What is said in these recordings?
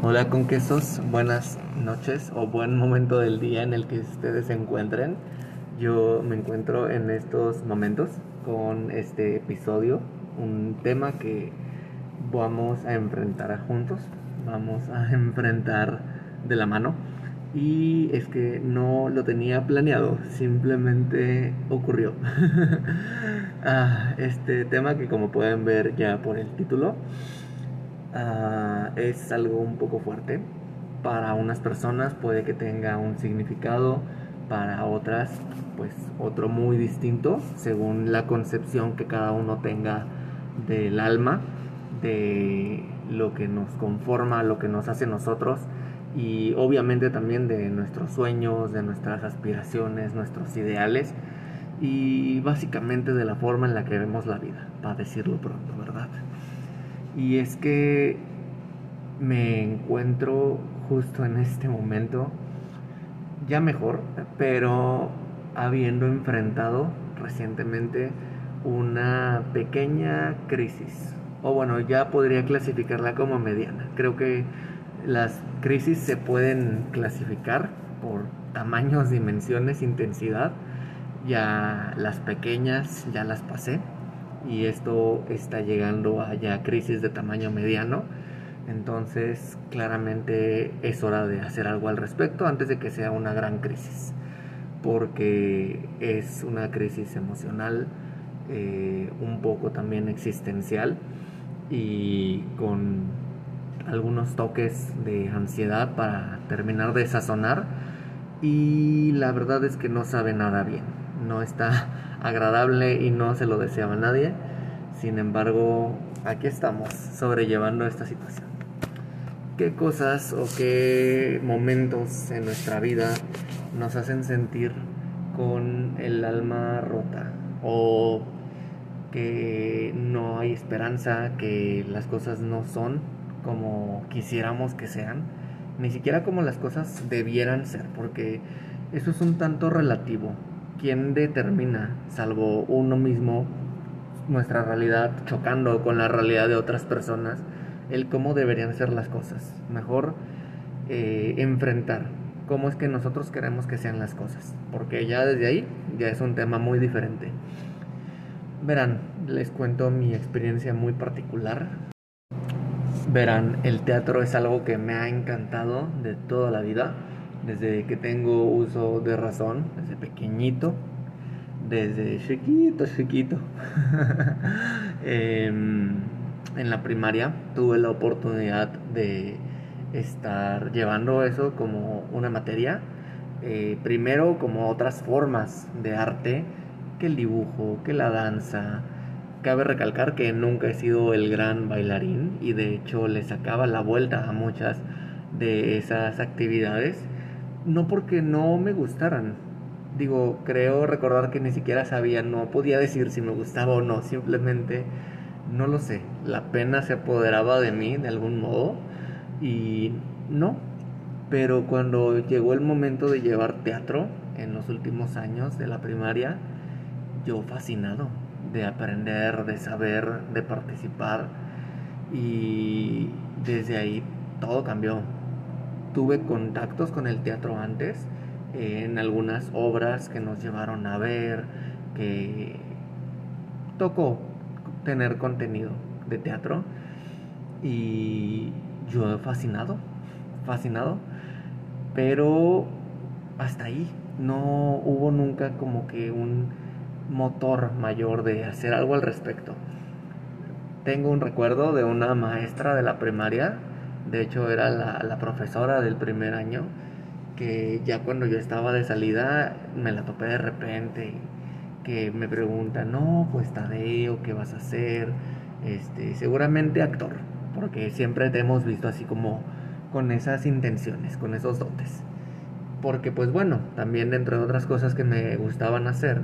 Hola con quesos, buenas noches o buen momento del día en el que ustedes se encuentren. Yo me encuentro en estos momentos con este episodio, un tema que vamos a enfrentar juntos, vamos a enfrentar de la mano. Y es que no lo tenía planeado, simplemente ocurrió. Ah, este tema que como pueden ver ya por el título, Ah, es algo un poco fuerte. Para unas personas puede que tenga un significado, para otras pues otro muy distinto, según la concepción que cada uno tenga del alma, de lo que nos conforma, lo que nos hace nosotros y obviamente también de nuestros sueños, de nuestras aspiraciones, nuestros ideales y básicamente de la forma en la que vemos la vida, para decirlo pronto, ¿verdad? Y es que me encuentro justo en este momento ya mejor, pero habiendo enfrentado recientemente una pequeña crisis. O bueno, ya podría clasificarla como mediana. Creo que las crisis se pueden clasificar por tamaños, dimensiones, intensidad. Ya las pequeñas ya las pasé y esto está llegando a ya crisis de tamaño mediano. Entonces, claramente es hora de hacer algo al respecto antes de que sea una gran crisis, porque es una crisis emocional, eh, un poco también existencial y con algunos toques de ansiedad para terminar de sazonar y la verdad es que no sabe nada bien, no está agradable y no se lo deseaba a nadie. Sin embargo, aquí estamos sobrellevando esta situación. ¿Qué cosas o qué momentos en nuestra vida nos hacen sentir con el alma rota? O que no hay esperanza, que las cosas no son como quisiéramos que sean, ni siquiera como las cosas debieran ser, porque eso es un tanto relativo. ¿Quién determina, salvo uno mismo, nuestra realidad chocando con la realidad de otras personas, el cómo deberían ser las cosas? Mejor eh, enfrentar cómo es que nosotros queremos que sean las cosas, porque ya desde ahí ya es un tema muy diferente. Verán, les cuento mi experiencia muy particular. Verán, el teatro es algo que me ha encantado de toda la vida desde que tengo uso de razón, desde pequeñito, desde chiquito, chiquito. Em, en la primaria tuve la oportunidad de estar llevando eso como una materia. Eh, primero como otras formas de arte, que el dibujo, que la danza. Cabe recalcar que nunca he sido el gran bailarín y de hecho le sacaba la vuelta a muchas de esas actividades no porque no me gustaran. Digo, creo recordar que ni siquiera sabía, no podía decir si me gustaba o no, simplemente no lo sé. La pena se apoderaba de mí de algún modo y no. Pero cuando llegó el momento de llevar teatro en los últimos años de la primaria, yo fascinado de aprender, de saber, de participar y desde ahí todo cambió tuve contactos con el teatro antes, en algunas obras que nos llevaron a ver, que tocó tener contenido de teatro y yo he fascinado, fascinado, pero hasta ahí no hubo nunca como que un motor mayor de hacer algo al respecto. Tengo un recuerdo de una maestra de la primaria de hecho, era la, profesora del primer año que ya cuando yo estaba de salida me la topé de repente que me pregunta, no, pues Tadeo, ¿qué vas a hacer? Este, seguramente actor, porque siempre te hemos visto así como con esas intenciones, con esos dotes. Porque pues bueno, también dentro de otras cosas que me gustaban hacer,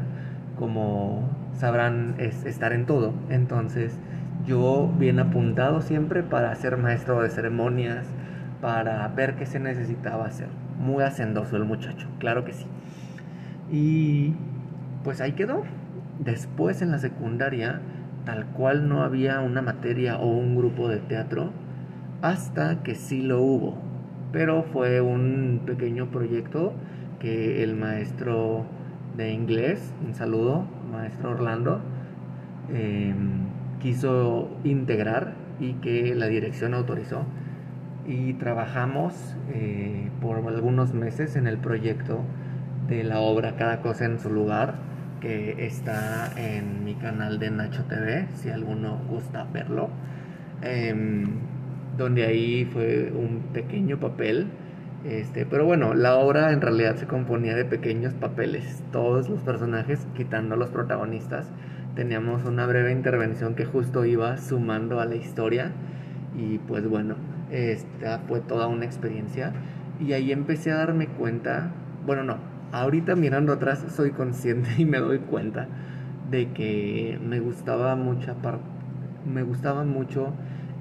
como sabrán, es estar en todo. Entonces, yo bien apuntado siempre para ser maestro de ceremonias, para ver qué se necesitaba hacer. Muy hacendoso el muchacho, claro que sí. Y pues ahí quedó. Después en la secundaria, tal cual no había una materia o un grupo de teatro, hasta que sí lo hubo. Pero fue un pequeño proyecto que el maestro de inglés, un saludo, maestro Orlando, em, quiso integrar y que la dirección autorizó. Y trabajamos eh, por algunos meses en el proyecto de la obra Cada cosa en su lugar, que está en mi canal de Nacho TV, si alguno gusta verlo. Em, donde ahí fue un pequeño papel. Este, pero bueno, la obra en realidad se componía de pequeños papeles. Todos los personajes, quitando los protagonistas, teníamos una breve intervención que justo iba sumando a la historia. Y pues bueno, esta fue toda una experiencia. Y ahí empecé a darme cuenta, bueno, no, ahorita mirando atrás soy consciente y me doy cuenta de que me gustaba mucha me gustaba mucho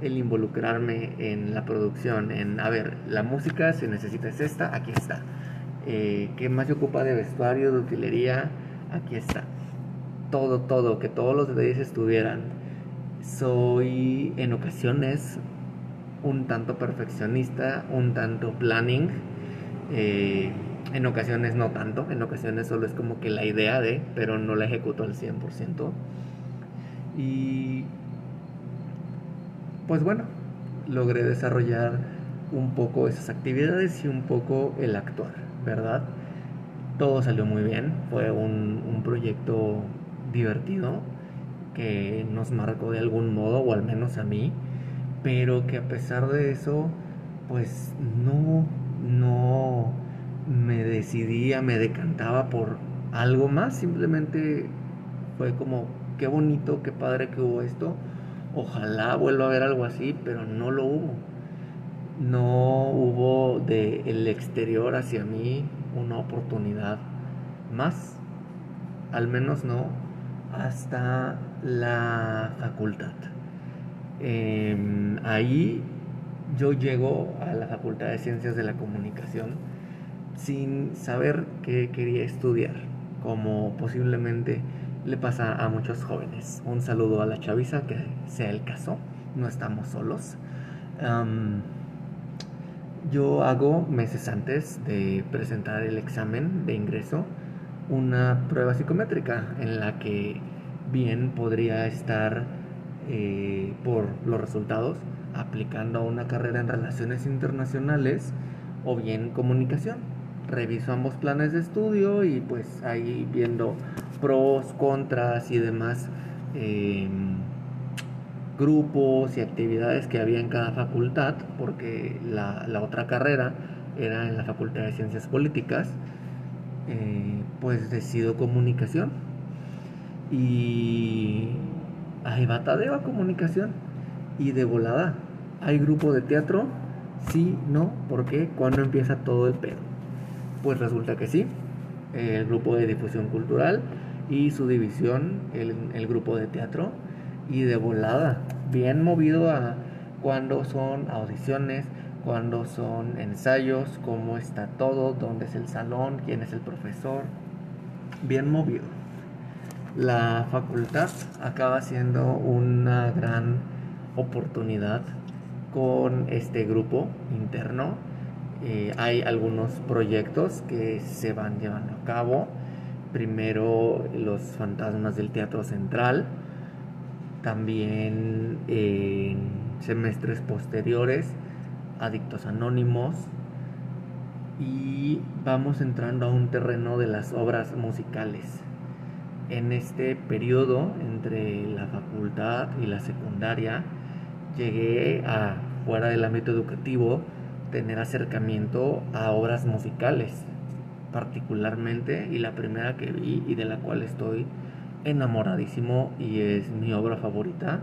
el involucrarme en la producción, en, a ver, la música, si necesitas esta, aquí está. Eh, ¿Qué más se ocupa de vestuario, de utilería? Aquí está. Todo, todo, que todos los detalles estuvieran. Soy en ocasiones un tanto perfeccionista, un tanto planning. Eh, en ocasiones no tanto, en ocasiones solo es como que la idea de, pero no la ejecuto al 100%. Y pues bueno, logré desarrollar un poco esas actividades y un poco el actuar, ¿verdad? Todo salió muy bien, fue un, proyecto divertido que nos marcó de algún modo, o al menos a mí, pero que a pesar de eso, pues no, no me decidía, me decantaba por algo más, simplemente fue como, qué bonito, qué padre que hubo esto, Ojalá vuelva a haber algo así, pero no lo hubo. No hubo de el exterior hacia mí una oportunidad más. Al menos no hasta la facultad. Em, ahí yo llego a la Facultad de Ciencias de la Comunicación sin saber qué quería estudiar, como posiblemente le pasa a muchos jóvenes. Un saludo a la chaviza, que sea el caso, no estamos solos. yo hago meses antes de presentar el examen de ingreso una prueba psicométrica en la que bien podría estar eh, por los resultados aplicando una carrera en relaciones internacionales o bien comunicación. Reviso ambos planes de estudio y pues ahí viendo pros, contras y demás em, grupos y actividades que había en cada facultad, porque la, otra carrera era en la Facultad de Ciencias Políticas, eh, pues decido comunicación. Y Tadeo a comunicación. Y de volada, ¿hay grupo de teatro? Sí, no, ¿por qué? ¿Cuándo empieza todo el pedo? Pues resulta que sí, el grupo de difusión cultural y su división, el, el grupo de teatro, y de volada, bien movido a cuando son audiciones, cuando son ensayos, cómo está todo, dónde es el salón, quién es el profesor, bien movido. La facultad acaba siendo una gran oportunidad con este grupo interno. Eh, hay algunos proyectos que se van llevando a cabo primero los fantasmas del Teatro Central, también en semestres posteriores, Adictos Anónimos, y vamos entrando a un terreno de las obras musicales. En este periodo entre la facultad y la secundaria, llegué a, fuera del ámbito educativo, tener acercamiento a obras musicales particularmente y la primera que vi y de la cual estoy enamoradísimo y es mi obra favorita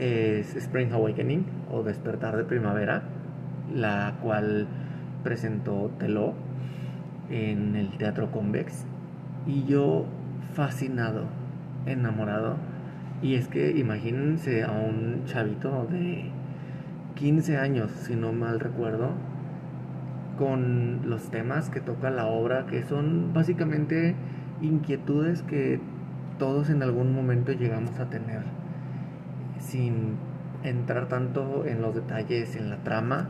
es Spring Awakening o Despertar de Primavera, la cual presentó Telo en el Teatro Convex y yo fascinado, enamorado. Y es que imagínense a un chavito de 15 años, si no mal recuerdo, con los temas que toca la obra, que son básicamente inquietudes que todos en algún momento llegamos a tener, sin entrar tanto en los detalles, en la trama,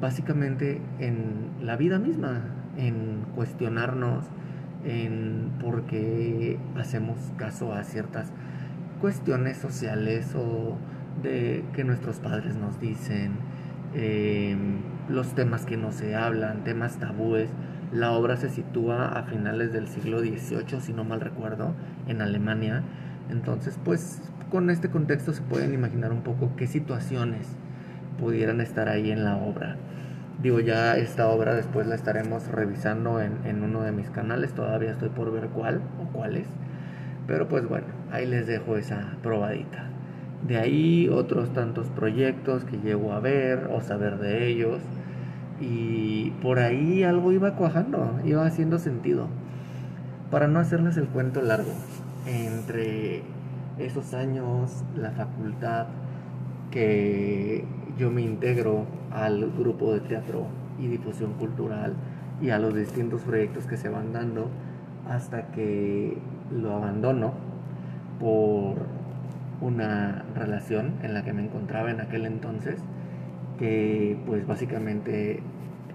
básicamente en la vida misma, en cuestionarnos, en por qué hacemos caso a ciertas cuestiones sociales o de que nuestros padres nos dicen, em, los temas que no se hablan, temas tabúes. La obra se sitúa a finales del siglo XVIII, si no mal recuerdo, en Alemania. Entonces, pues con este contexto se pueden imaginar un poco qué situaciones pudieran estar ahí en la obra. Digo, ya esta obra después la estaremos revisando en, uno de mis canales, todavía estoy por ver cuál o cuáles. Pero pues bueno, ahí les dejo esa probadita. De ahí otros tantos proyectos que llego a ver o saber de ellos. Y por ahí algo iba cuajando, iba haciendo sentido. Para no hacerles el cuento largo, entre esos años, la facultad, que yo me integro al grupo de teatro y difusión cultural y a los distintos proyectos que se van dando hasta que lo abandono por una relación en la que me encontraba en aquel entonces que pues básicamente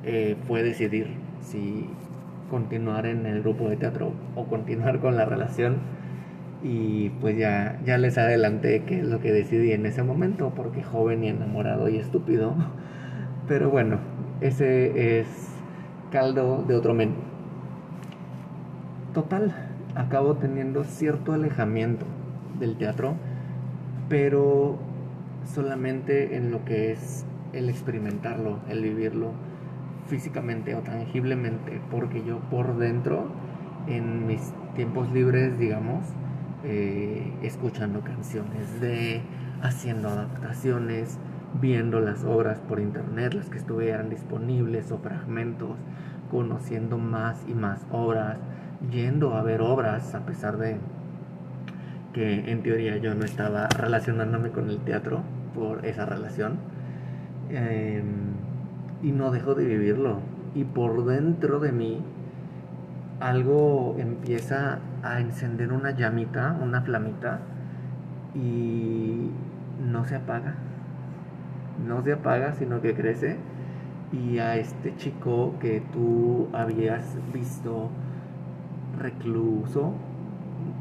eh, fue decidir si continuar en el grupo de teatro o continuar con la relación y pues ya, ya les adelanté qué es lo que decidí en ese momento, porque joven y enamorado y estúpido. Pero bueno, ese es caldo de otro menú. Total, acabo teniendo cierto alejamiento del teatro, pero solamente en lo que es el experimentarlo, el vivirlo físicamente o tangiblemente, porque yo por dentro, en mis tiempos libres, digamos, eh, escuchando canciones de, haciendo adaptaciones, viendo las obras por internet, las que estuvieran disponibles o fragmentos, conociendo más y más obras, yendo a ver obras a pesar de que en teoría yo no estaba relacionándome con el teatro por esa relación. Em, y no dejo de vivirlo. Y por dentro de mí algo empieza a encender una llamita, una flamita, y no se apaga. No se apaga, sino que crece. Y a este chico que tú habías visto recluso,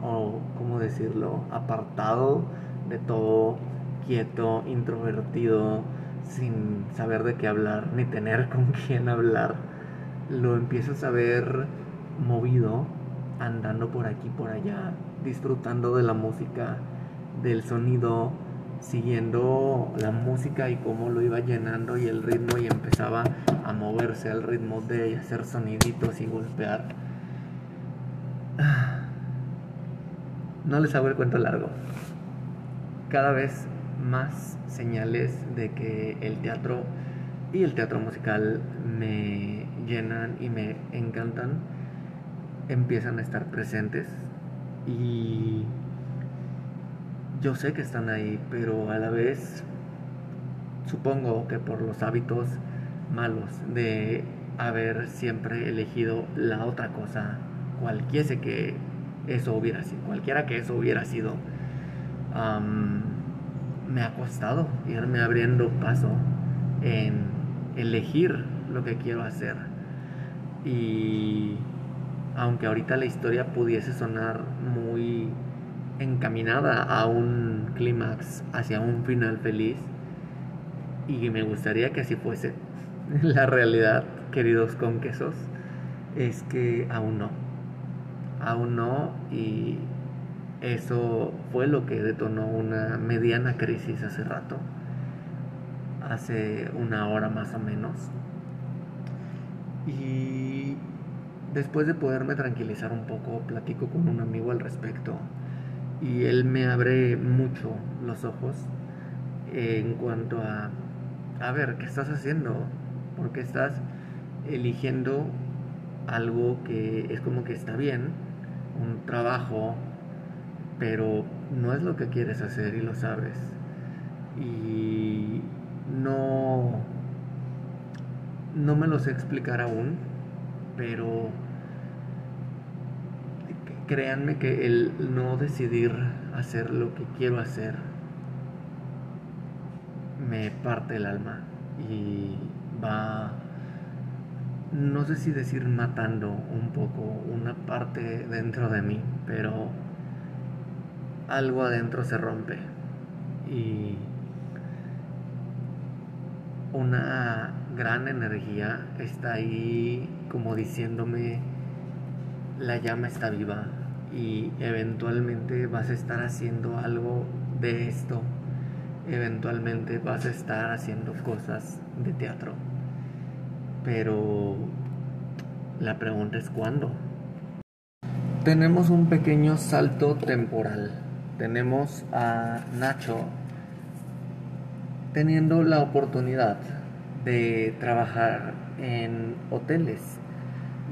o cómo decirlo, apartado de todo, quieto, introvertido, sin saber de qué hablar, ni tener con quién hablar, lo empiezas a ver movido, andando por aquí, por allá, disfrutando de la música, del sonido, siguiendo la música y cómo lo iba llenando y el ritmo y empezaba a moverse al ritmo de hacer soniditos y golpear. No les hago el cuento largo. Cada vez más señales de que el teatro y el teatro musical me llenan y me encantan empiezan a estar presentes y yo sé que están ahí, pero a la vez supongo que por los hábitos malos de haber siempre elegido la otra cosa, cualquiera que eso hubiera sido, cualquiera que eso hubiera sido, me ha costado irme abriendo paso en elegir lo que quiero hacer. Y aunque ahorita la historia pudiese sonar muy encaminada a un clímax, hacia un final feliz, y me gustaría que así fuese la realidad, queridos conquesos, es que aún no, aún no, y eso fue lo que detonó una mediana crisis hace rato, hace una hora más o menos. Y después de poderme tranquilizar un poco, platico con un amigo al respecto y él me abre mucho los ojos en cuanto a, a ver, ¿qué estás haciendo? Porque estás eligiendo algo que es como que está bien, un trabajo, pero no es lo que quieres hacer y lo sabes. Y no, no me lo sé explicar aún, pero créanme que el no decidir hacer lo que quiero hacer me parte el alma y va, no sé si decir matando un poco una parte dentro de mí, pero algo adentro se rompe y una gran energía está ahí como diciéndome la llama está viva y eventualmente vas a estar haciendo algo de esto. Eventualmente vas a estar haciendo cosas de teatro. Pero la pregunta es cuándo tenemos un pequeño salto temporal. Tenemos a Nacho teniendo la oportunidad de trabajar en hoteles.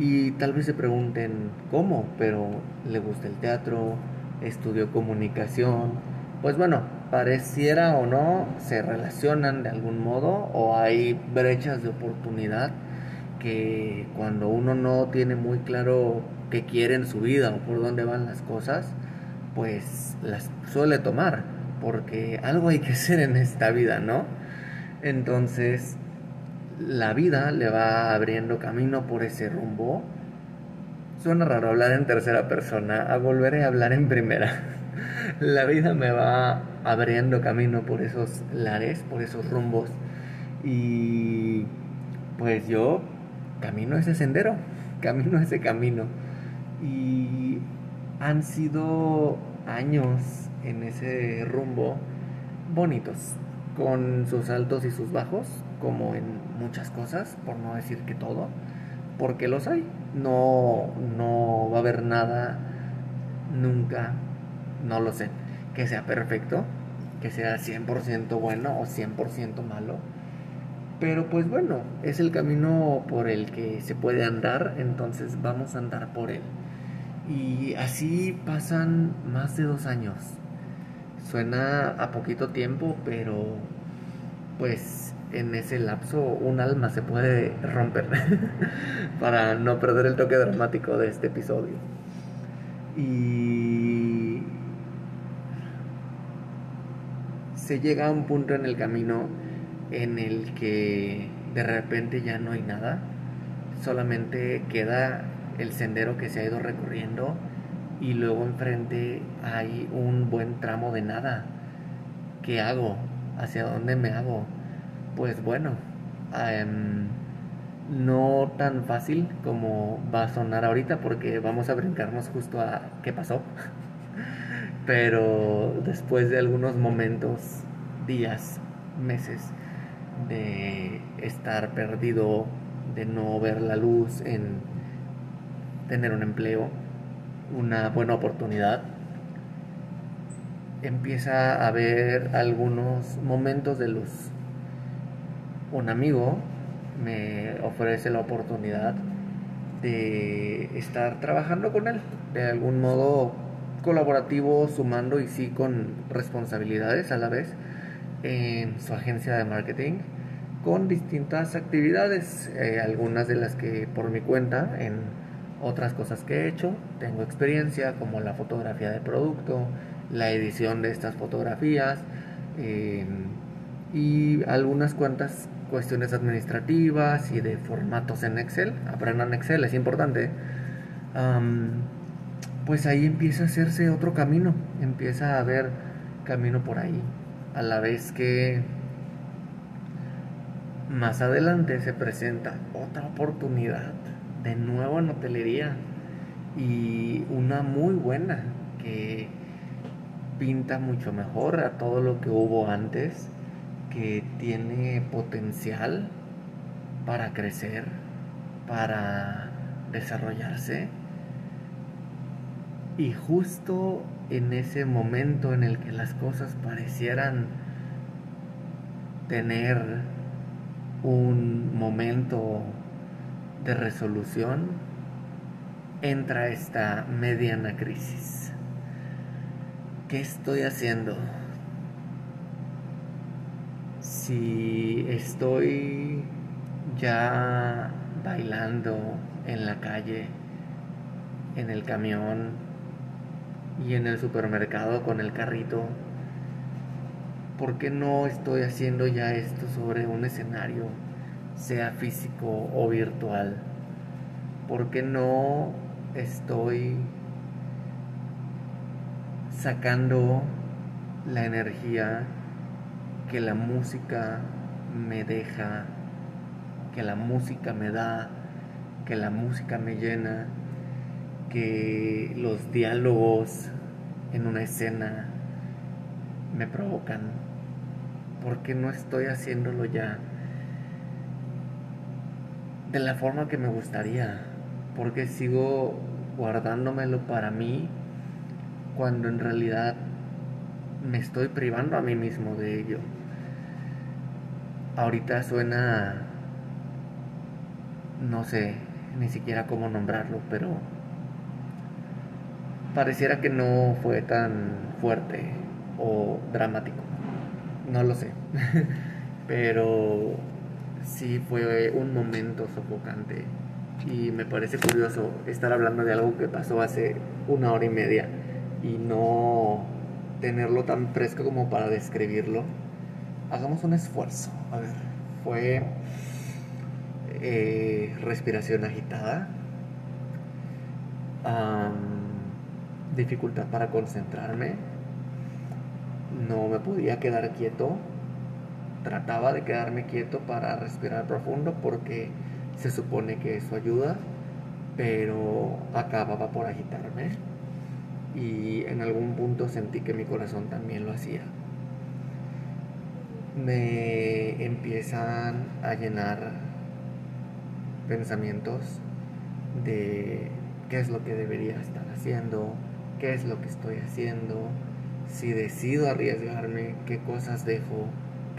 Y tal vez se pregunten cómo, pero le gusta el teatro, estudió comunicación. Pues bueno, pareciera o no, se relacionan de algún modo o hay brechas de oportunidad que cuando uno no tiene muy claro qué quiere en su vida o por dónde van las cosas, pues las suele tomar, porque algo hay que hacer en esta vida, ¿no? Entonces, la vida le va abriendo camino por ese rumbo. Suena raro hablar en tercera persona, a volveré a hablar en primera. la vida me va abriendo camino por esos lares, por esos rumbos. Y pues yo camino ese sendero, camino ese camino. Y han sido años en ese rumbo bonitos, con sus altos y sus bajos, como en muchas cosas, por no decir que todo, porque los hay. No, no va a haber nada nunca, no lo sé, que sea perfecto, que sea 100% bueno o 100% malo. Pero pues bueno, es el camino por el que se puede andar, entonces vamos a andar por él. Y así pasan más de dos años. Suena a poquito tiempo, pero pues en ese lapso un alma se puede romper para no perder el toque dramático de este episodio. Y se llega a un punto en el camino en el que de repente ya no hay nada, solamente queda el sendero que se ha ido recorriendo y luego enfrente hay un buen tramo de nada. ¿Qué hago? ¿Hacia dónde me hago? Pues bueno, em, no tan fácil como va a sonar ahorita porque vamos a brincarnos justo a qué pasó. Pero después de algunos momentos, días, meses de estar perdido, de no ver la luz en tener un empleo, una buena oportunidad, empieza a haber algunos momentos de luz. Un amigo me ofrece la oportunidad de estar trabajando con él, de algún modo colaborativo, sumando y sí con responsabilidades a la vez en su agencia de marketing con distintas actividades, eh, algunas de las que por mi cuenta en otras cosas que he hecho. Tengo experiencia como la fotografía de producto, la edición de estas fotografías eh, y algunas cuantas cuestiones administrativas y de formatos en Excel. Aprendan Excel, es importante. pues ahí empieza a hacerse otro camino, empieza a haber camino por ahí. A la vez que más adelante se presenta otra oportunidad de nuevo en hotelería y una muy buena que pinta mucho mejor a todo lo que hubo antes, que tiene potencial para crecer, para desarrollarse. Y justo en ese momento en el que las cosas parecieran tener un momento de resolución entra esta mediana crisis. ¿Qué estoy haciendo? Si estoy ya bailando en la calle, en el camión y en el supermercado con el carrito, ¿por qué no estoy haciendo ya esto sobre un escenario, sea físico o virtual? ¿Por qué no estoy sacando la energía que la música me deja, que la música me da, que la música me llena, que los diálogos en una escena me provocan. ¿Por qué no estoy haciéndolo ya de la forma que me gustaría? ¿Por qué sigo guardándomelo para mí cuando en realidad me estoy privando a mí mismo de ello. Ahorita suena, no sé ni siquiera cómo nombrarlo, pero pareciera que no fue tan fuerte o dramático. No lo sé. pero sí fue un momento sofocante. Y me parece curioso estar hablando de algo que pasó hace una hora y media y no tenerlo tan fresco como para describirlo, hagamos un esfuerzo. A ver, fue eh, respiración agitada, dificultad para concentrarme, no me podía quedar quieto, trataba de quedarme quieto para respirar profundo porque se supone que eso ayuda, pero acababa por agitarme y en algún punto sentí que mi corazón también lo hacía. Me empiezan a llenar pensamientos de qué es lo que debería estar haciendo, qué es lo que estoy haciendo, si decido arriesgarme, qué cosas dejo,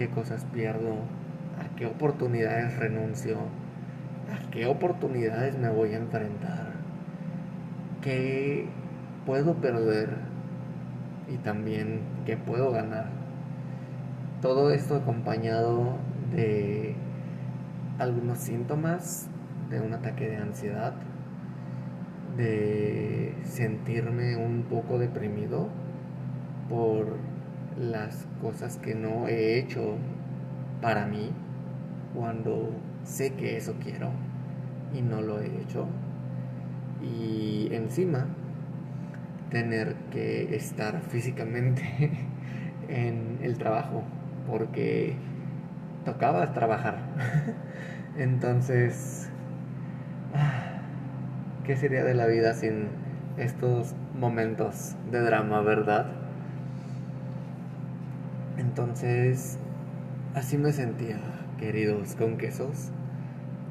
qué cosas pierdo, a qué oportunidades renuncio, a qué oportunidades me voy a enfrentar, qué puedo perder y también que puedo ganar. Todo esto acompañado de algunos síntomas de un ataque de ansiedad, de sentirme un poco deprimido por las cosas que no he hecho para mí cuando sé que eso quiero y no lo he hecho. Y encima tener que estar físicamente en el trabajo porque tocaba trabajar. Entonces, ¿qué sería de la vida sin estos momentos de drama, verdad? Entonces, así me sentía, queridos con quesos,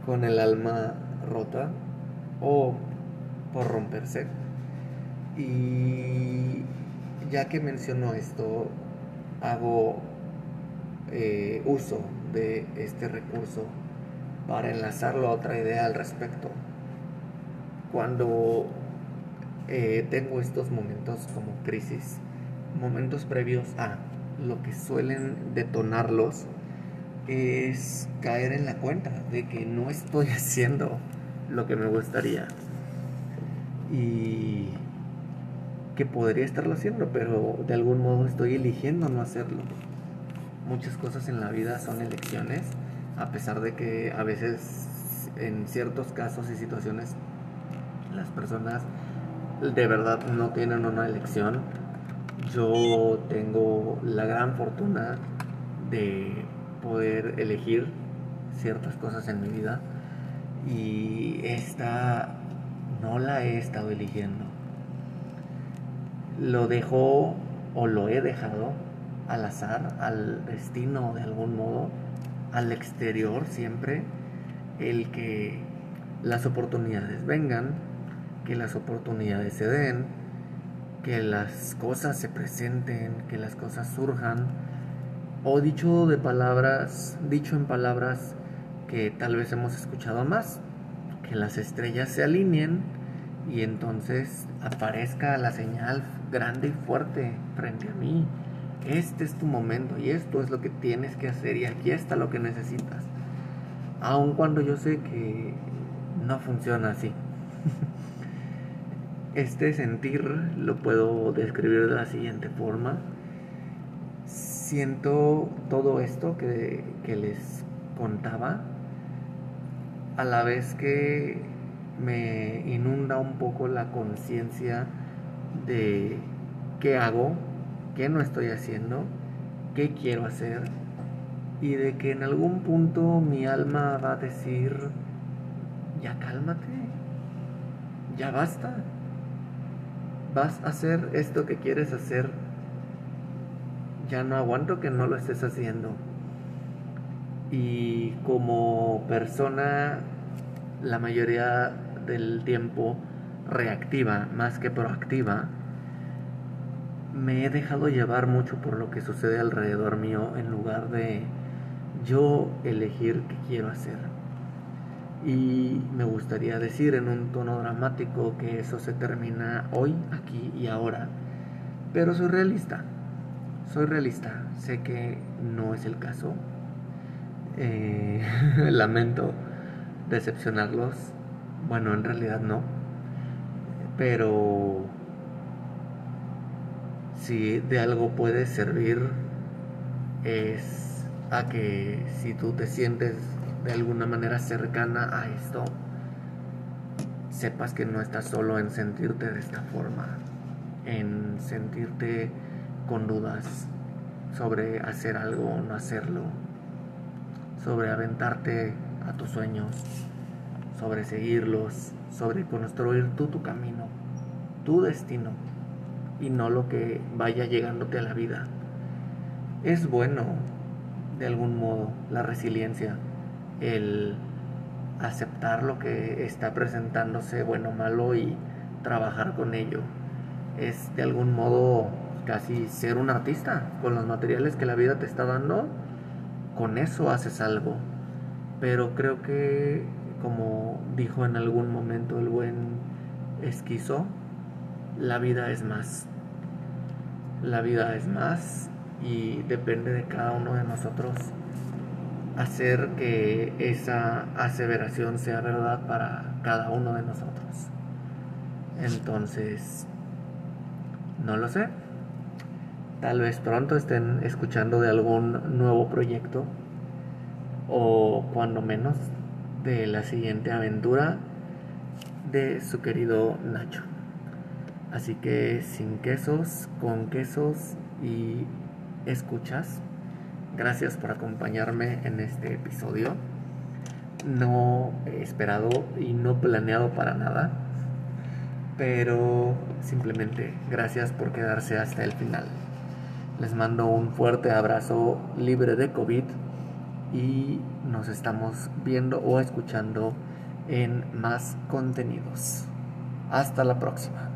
con el alma rota o por romperse. Y ya que menciono esto, hago eh, uso de este recurso para enlazarlo a otra idea al respecto. Cuando eh, tengo estos momentos como crisis, momentos previos a lo que suelen detonarlos, es caer en la cuenta de que no estoy haciendo lo que me gustaría. Y que podría estarlo haciendo, pero de algún modo estoy eligiendo no hacerlo. Muchas cosas en la vida son elecciones, a pesar de que a veces en ciertos casos y situaciones las personas de verdad no tienen una elección. Yo tengo la gran fortuna de poder elegir ciertas cosas en mi vida y esta no la he estado eligiendo. Lo dejó o lo he dejado al azar, al destino de algún modo, al exterior siempre, el que las oportunidades vengan, que las oportunidades se den, que las cosas se presenten, que las cosas surjan, o dicho de palabras, dicho en palabras que tal vez hemos escuchado más, que las estrellas se alineen y entonces aparezca la señal grande y fuerte frente a mí. Este es tu momento y esto es lo que tienes que hacer y aquí está lo que necesitas. Aun cuando yo sé que no funciona así. Este sentir lo puedo describir de la siguiente forma. siento todo esto que, que les contaba, a la vez que me inunda un poco la conciencia de qué hago, qué no estoy haciendo, qué quiero hacer y de que en algún punto mi alma va a decir, ya cálmate, ya basta, vas a hacer esto que quieres hacer, ya no aguanto que no lo estés haciendo. Y como persona, la mayoría del tiempo reactiva más que proactiva, me he dejado llevar mucho por lo que sucede alrededor mío en lugar de yo elegir qué quiero hacer. Y me gustaría decir en un tono dramático que eso se termina hoy, aquí y ahora. Pero soy realista. Soy realista. Sé que no es el caso. Eh, lamento decepcionarlos. Bueno, en realidad no. Pero si de algo puede servir es a que si tú te sientes de alguna manera cercana a esto, sepas que no estás solo en sentirte de esta forma, en sentirte con dudas sobre hacer algo o no hacerlo, sobre aventarte a tus sueños, sobre seguirlos, sobre construir tú tu camino, tu destino y no lo que vaya llegándote a la vida. Es bueno, de algún modo, la resiliencia, el aceptar lo que está presentándose, bueno o malo, y trabajar con ello. Es de algún modo casi ser un artista con los materiales que la vida te está dando. Con eso haces algo. Pero creo que, como dijo en algún momento el buen esquizo, la vida es más. La vida es más y depende de cada uno de nosotros hacer que esa aseveración sea verdad para cada uno de nosotros. Entonces, no lo sé. Tal vez pronto estén escuchando de algún nuevo proyecto o cuando menos de la siguiente aventura de su querido Nacho. Así que sin quesos, con quesos y escuchas, gracias por acompañarme en este episodio. No esperado y no planeado para nada, pero simplemente gracias por quedarse hasta el final. Les mando un fuerte abrazo libre de COVID y nos estamos viendo o escuchando en más contenidos. Hasta la próxima.